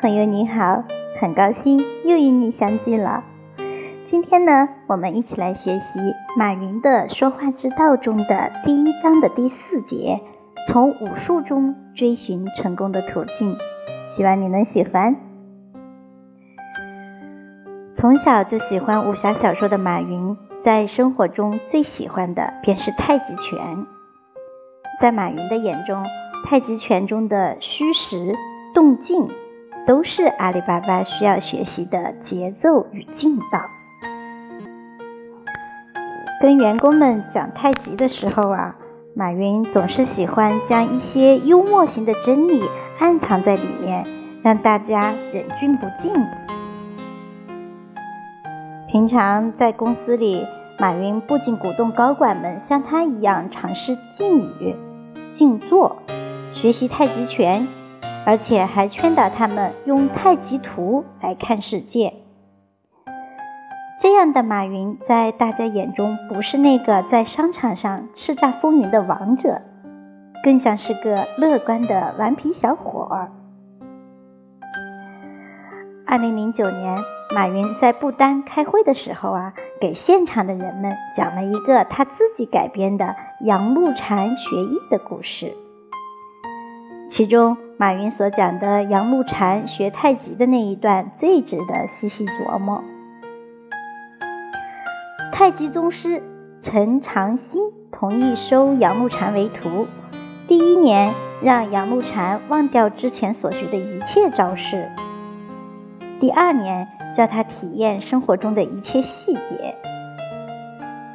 朋友你好，很高兴又与你相聚了。今天呢，我们一起来学习马云的说话之道中的第一章的第四节，从武术中追寻成功的途径。希望你能喜欢。从小就喜欢武侠小说的马云，在生活中最喜欢的便是太极拳。在马云的眼中，太极拳中的虚实、动静，都是阿里巴巴需要学习的节奏与劲道。跟员工们讲太极的时候啊，马云总是喜欢将一些幽默型的真理暗藏在里面，让大家忍俊不禁。平常在公司里，马云不仅鼓动高管们像他一样尝试静语、静坐，学习太极拳，而且还劝导他们用太极图来看世界。这样的马云，在大家眼中不是那个在商场上叱咤风云的王者，更像是个乐观的顽皮小伙儿。二零零九年，马云在不丹开会的时候啊，给现场的人们讲了一个他自己改编的杨露禅学艺的故事。其中，马云所讲的杨露禅学太极的那一段，最值得细细琢磨。太极宗师陈长兴同意收杨露禅为徒，第一年让杨露禅忘掉之前所学的一切招式，第二年教他体验生活中的一切细节，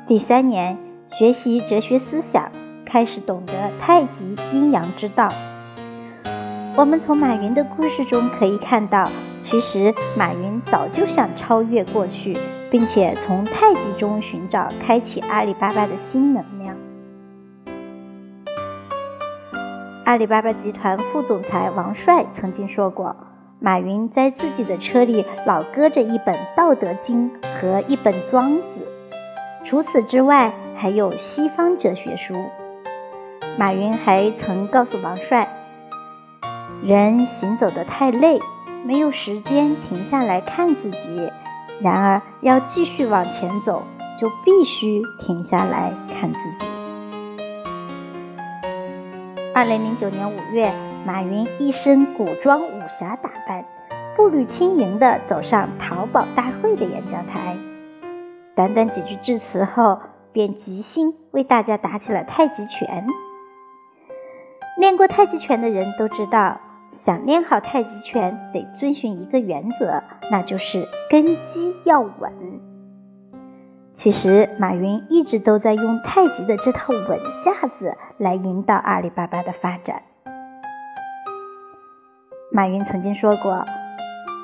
第三年学习哲学思想，开始懂得太极阴阳之道。我们从马云的故事中可以看到，其实马云早就想超越过去。并且从太极中寻找开启阿里巴巴的新能量。阿里巴巴集团副总裁王帅曾经说过，马云在自己的车里老搁着一本《道德经》和一本《庄子》，除此之外还有西方哲学书。马云还曾告诉王帅，人行走的太累，没有时间停下来看自己。然而，要继续往前走，就必须停下来看自己。二零零九年五月，马云一身古装武侠打扮，步履轻盈地走上淘宝大会的演讲台。短短几句致辞后，便即兴为大家打起了太极拳。练过太极拳的人都知道。想练好太极拳，得遵循一个原则，那就是根基要稳。其实，马云一直都在用太极的这套稳架子来引导阿里巴巴的发展。马云曾经说过，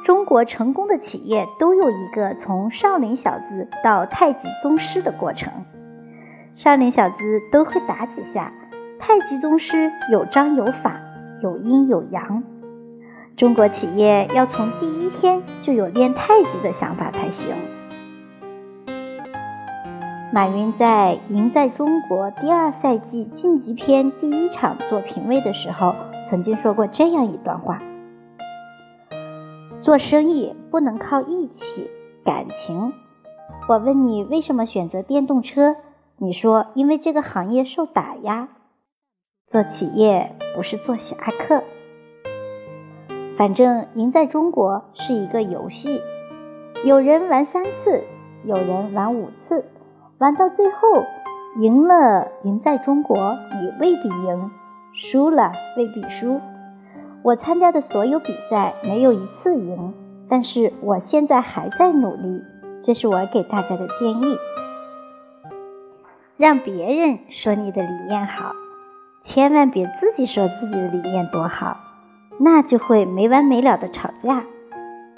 中国成功的企业都有一个从少林小子到太极宗师的过程。少林小子都会打几下，太极宗师有章有法。有阴有阳，中国企业要从第一天就有练太极的想法才行。马云在《赢在中国》第二赛季晋级篇第一场做评委的时候，曾经说过这样一段话：做生意不能靠义气、感情。我问你为什么选择电动车，你说因为这个行业受打压。做企业不是做侠客，反正赢在中国是一个游戏，有人玩三次，有人玩五次，玩到最后赢了，赢在中国你未必赢，输了未必输。我参加的所有比赛没有一次赢，但是我现在还在努力，这是我给大家的建议，让别人说你的理念好。千万别自己说自己的理念多好，那就会没完没了的吵架。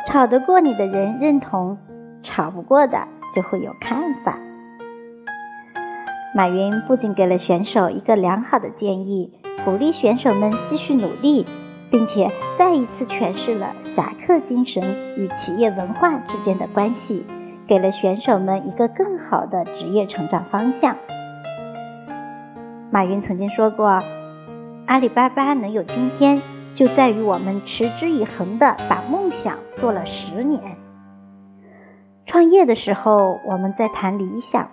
吵得过你的人认同，吵不过的就会有看法。马云不仅给了选手一个良好的建议，鼓励选手们继续努力，并且再一次诠释了侠客精神与企业文化之间的关系，给了选手们一个更好的职业成长方向。马云曾经说过：“阿里巴巴能有今天，就在于我们持之以恒的把梦想做了十年。创业的时候，我们在谈理想；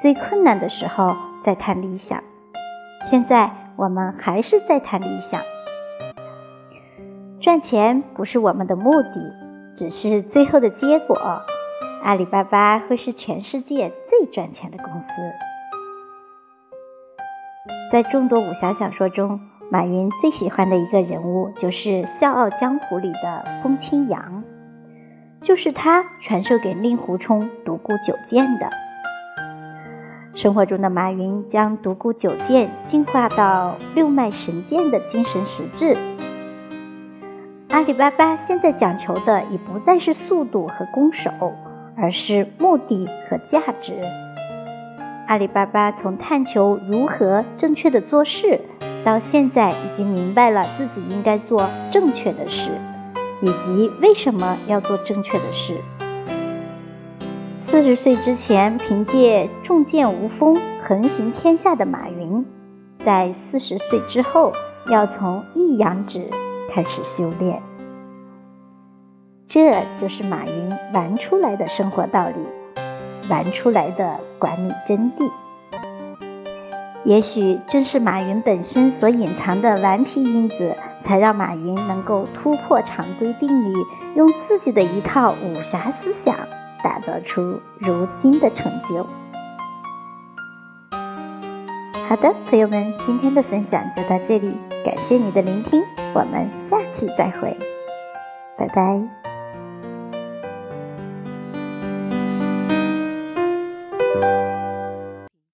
最困难的时候，在谈理想。现在，我们还是在谈理想。赚钱不是我们的目的，只是最后的结果。阿里巴巴会是全世界最赚钱的公司。在众多武侠小说中，马云最喜欢的一个人物就是《笑傲江湖》里的风清扬，就是他传授给令狐冲独孤九剑的。生活中的马云将独孤九剑进化到六脉神剑的精神实质。阿里巴巴现在讲求的已不再是速度和攻守，而是目的和价值。阿里巴巴从探求如何正确的做事，到现在已经明白了自己应该做正确的事，以及为什么要做正确的事。四十岁之前凭借重剑无锋横行天下的马云，在四十岁之后要从一阳指开始修炼。这就是马云玩出来的生活道理，玩出来的管理真谛。也许正是马云本身所隐藏的顽皮因子，才让马云能够突破常规定律，用自己的一套武侠思想。打造出如今的成就。好的，朋友们，今天的分享就到这里，感谢你的聆听，我们下期再会，拜拜。